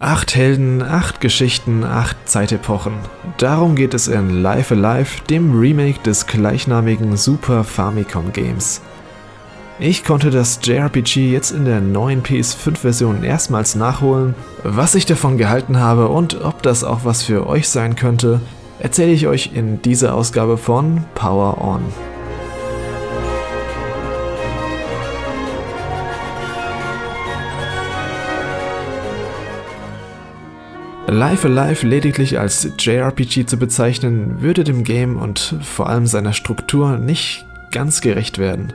Acht Helden, acht Geschichten, acht Zeitepochen. Darum geht es in Life Alive, dem Remake des gleichnamigen Super Famicom Games. Ich konnte das JRPG jetzt in der neuen PS5-Version erstmals nachholen. Was ich davon gehalten habe und ob das auch was für euch sein könnte, erzähle ich euch in dieser Ausgabe von Power On. Life Alive lediglich als JRPG zu bezeichnen, würde dem Game und vor allem seiner Struktur nicht ganz gerecht werden.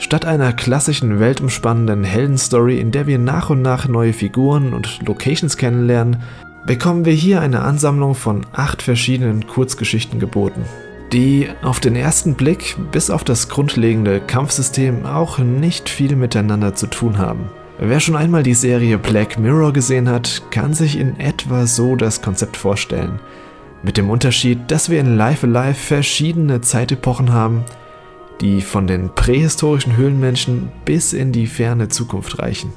Statt einer klassischen weltumspannenden Heldenstory, in der wir nach und nach neue Figuren und Locations kennenlernen, bekommen wir hier eine Ansammlung von acht verschiedenen Kurzgeschichten geboten, die auf den ersten Blick bis auf das grundlegende Kampfsystem auch nicht viel miteinander zu tun haben. Wer schon einmal die Serie Black Mirror gesehen hat, kann sich in etwa so das Konzept vorstellen. Mit dem Unterschied, dass wir in Life Alive verschiedene Zeitepochen haben, die von den prähistorischen Höhlenmenschen bis in die ferne Zukunft reichen.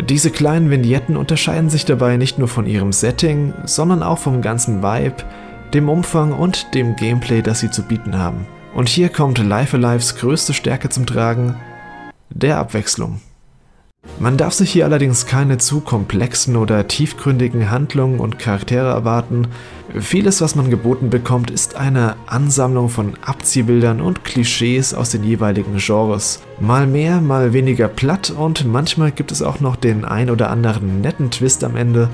Diese kleinen Vignetten unterscheiden sich dabei nicht nur von ihrem Setting, sondern auch vom ganzen Vibe, dem Umfang und dem Gameplay, das sie zu bieten haben. Und hier kommt Life Alives größte Stärke zum Tragen, der Abwechslung. Man darf sich hier allerdings keine zu komplexen oder tiefgründigen Handlungen und Charaktere erwarten. Vieles, was man geboten bekommt, ist eine Ansammlung von Abziehbildern und Klischees aus den jeweiligen Genres. Mal mehr, mal weniger platt und manchmal gibt es auch noch den ein oder anderen netten Twist am Ende.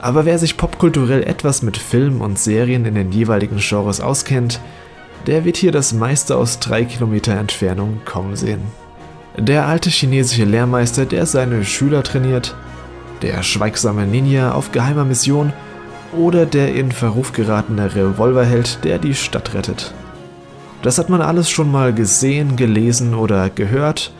Aber wer sich popkulturell etwas mit Filmen und Serien in den jeweiligen Genres auskennt, der wird hier das meiste aus drei Kilometer Entfernung kommen sehen. Der alte chinesische Lehrmeister, der seine Schüler trainiert, der schweigsame Ninja auf geheimer Mission oder der in Verruf geratene Revolverheld, der die Stadt rettet. Das hat man alles schon mal gesehen, gelesen oder gehört.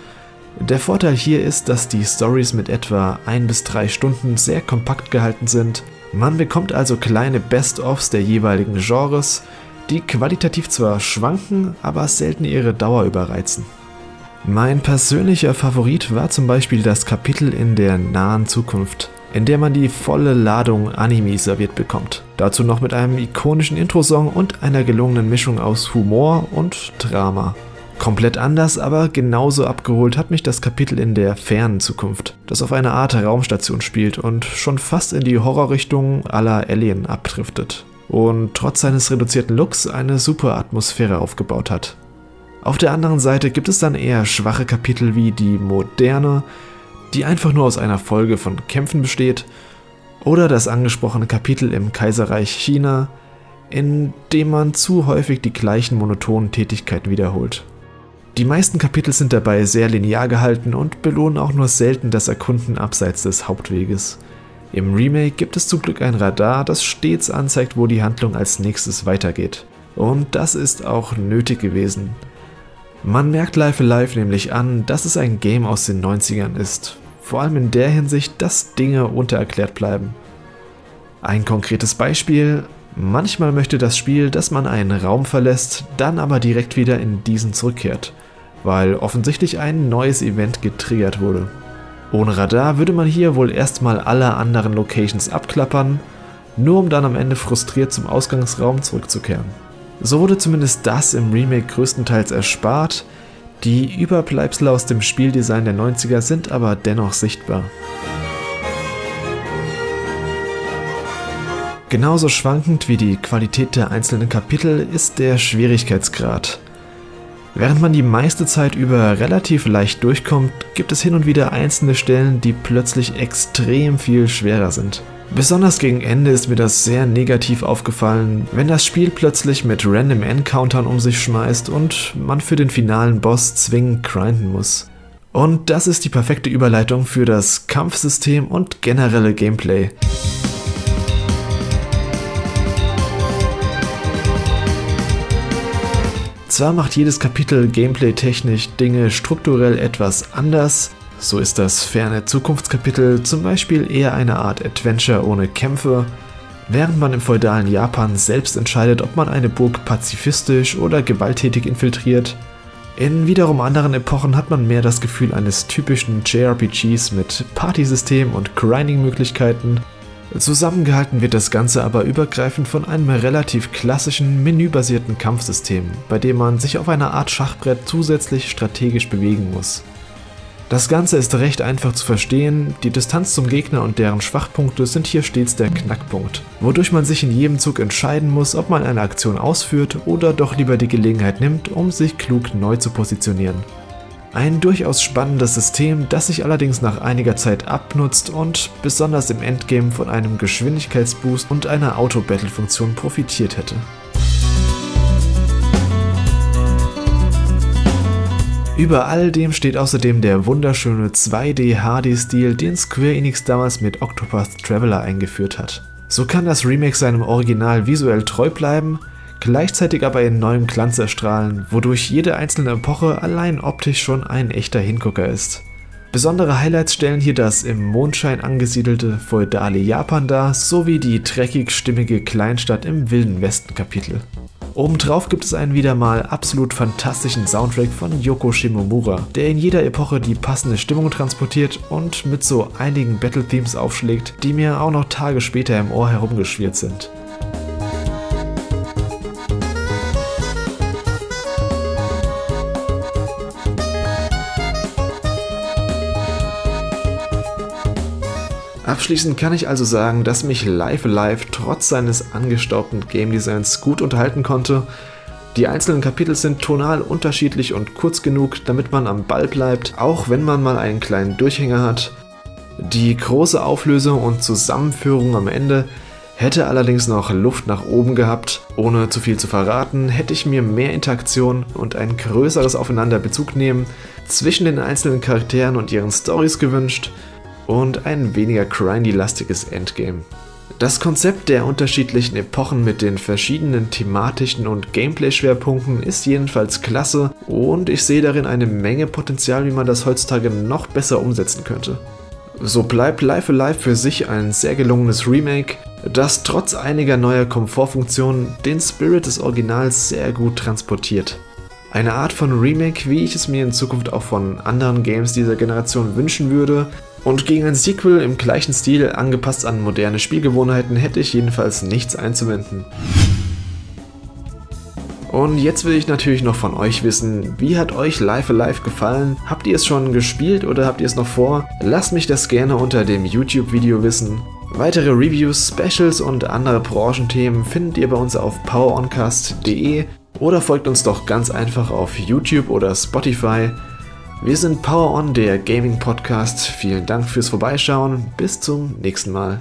Der Vorteil hier ist, dass die Stories mit etwa ein bis drei Stunden sehr kompakt gehalten sind. Man bekommt also kleine Best-ofs der jeweiligen Genres, die qualitativ zwar schwanken, aber selten ihre Dauer überreizen. Mein persönlicher Favorit war zum Beispiel das Kapitel in der nahen Zukunft, in der man die volle Ladung Anime serviert bekommt. Dazu noch mit einem ikonischen Intro-Song und einer gelungenen Mischung aus Humor und Drama. Komplett anders, aber genauso abgeholt hat mich das Kapitel in der fernen Zukunft, das auf einer Art Raumstation spielt und schon fast in die Horrorrichtung aller Alien abdriftet. Und trotz seines reduzierten Looks eine super Atmosphäre aufgebaut hat. Auf der anderen Seite gibt es dann eher schwache Kapitel wie die Moderne, die einfach nur aus einer Folge von Kämpfen besteht, oder das angesprochene Kapitel im Kaiserreich China, in dem man zu häufig die gleichen monotonen Tätigkeiten wiederholt. Die meisten Kapitel sind dabei sehr linear gehalten und belohnen auch nur selten das Erkunden abseits des Hauptweges. Im Remake gibt es zum Glück ein Radar, das stets anzeigt, wo die Handlung als nächstes weitergeht. Und das ist auch nötig gewesen, man merkt Life Alive nämlich an, dass es ein Game aus den 90ern ist, vor allem in der Hinsicht, dass Dinge untererklärt bleiben. Ein konkretes Beispiel, manchmal möchte das Spiel, dass man einen Raum verlässt, dann aber direkt wieder in diesen zurückkehrt, weil offensichtlich ein neues Event getriggert wurde. Ohne Radar würde man hier wohl erstmal alle anderen Locations abklappern, nur um dann am Ende frustriert zum Ausgangsraum zurückzukehren. So wurde zumindest das im Remake größtenteils erspart, die Überbleibsel aus dem Spieldesign der 90er sind aber dennoch sichtbar. Genauso schwankend wie die Qualität der einzelnen Kapitel ist der Schwierigkeitsgrad. Während man die meiste Zeit über relativ leicht durchkommt, gibt es hin und wieder einzelne Stellen, die plötzlich extrem viel schwerer sind. Besonders gegen Ende ist mir das sehr negativ aufgefallen, wenn das Spiel plötzlich mit Random Encountern um sich schmeißt und man für den finalen Boss zwingend grinden muss. Und das ist die perfekte Überleitung für das Kampfsystem und generelle Gameplay. Zwar macht jedes Kapitel gameplay-technisch Dinge strukturell etwas anders, so ist das ferne Zukunftskapitel zum Beispiel eher eine Art Adventure ohne Kämpfe, während man im feudalen Japan selbst entscheidet, ob man eine Burg pazifistisch oder gewalttätig infiltriert. In wiederum anderen Epochen hat man mehr das Gefühl eines typischen JRPGs mit Partysystem und Grinding-Möglichkeiten. Zusammengehalten wird das Ganze aber übergreifend von einem relativ klassischen menübasierten Kampfsystem, bei dem man sich auf einer Art Schachbrett zusätzlich strategisch bewegen muss. Das Ganze ist recht einfach zu verstehen, die Distanz zum Gegner und deren Schwachpunkte sind hier stets der Knackpunkt, wodurch man sich in jedem Zug entscheiden muss, ob man eine Aktion ausführt oder doch lieber die Gelegenheit nimmt, um sich klug neu zu positionieren. Ein durchaus spannendes System, das sich allerdings nach einiger Zeit abnutzt und besonders im Endgame von einem Geschwindigkeitsboost und einer Auto-Battle-Funktion profitiert hätte. Über all dem steht außerdem der wunderschöne 2D-HD-Stil, den Square Enix damals mit Octopath Traveler eingeführt hat. So kann das Remake seinem Original visuell treu bleiben, gleichzeitig aber in neuem Glanz erstrahlen, wodurch jede einzelne Epoche allein optisch schon ein echter Hingucker ist. Besondere Highlights stellen hier das im Mondschein angesiedelte feudale Japan dar, sowie die dreckig stimmige Kleinstadt im Wilden Westen Kapitel. Obendrauf gibt es einen wieder mal absolut fantastischen Soundtrack von Yoko Shimomura, der in jeder Epoche die passende Stimmung transportiert und mit so einigen Battle-Themes aufschlägt, die mir auch noch Tage später im Ohr herumgeschwirrt sind. Abschließend kann ich also sagen, dass mich Live Alive trotz seines angestaubten Game Designs gut unterhalten konnte. Die einzelnen Kapitel sind tonal unterschiedlich und kurz genug, damit man am Ball bleibt, auch wenn man mal einen kleinen Durchhänger hat. Die große Auflösung und Zusammenführung am Ende hätte allerdings noch Luft nach oben gehabt. Ohne zu viel zu verraten, hätte ich mir mehr Interaktion und ein größeres Aufeinanderbezug nehmen zwischen den einzelnen Charakteren und ihren Stories gewünscht und ein weniger grindy-lastiges Endgame. Das Konzept der unterschiedlichen Epochen mit den verschiedenen thematischen und Gameplay-Schwerpunkten ist jedenfalls klasse und ich sehe darin eine Menge Potenzial, wie man das heutzutage noch besser umsetzen könnte. So bleibt Life Alive für sich ein sehr gelungenes Remake, das trotz einiger neuer Komfortfunktionen den Spirit des Originals sehr gut transportiert. Eine Art von Remake, wie ich es mir in Zukunft auch von anderen Games dieser Generation wünschen würde, und gegen ein Sequel im gleichen Stil, angepasst an moderne Spielgewohnheiten, hätte ich jedenfalls nichts einzuwenden. Und jetzt will ich natürlich noch von euch wissen, wie hat euch Life Alive gefallen? Habt ihr es schon gespielt oder habt ihr es noch vor? Lasst mich das gerne unter dem YouTube-Video wissen. Weitere Reviews, Specials und andere Branchenthemen findet ihr bei uns auf poweroncast.de oder folgt uns doch ganz einfach auf YouTube oder Spotify. Wir sind Power On, der Gaming Podcast. Vielen Dank fürs Vorbeischauen. Bis zum nächsten Mal.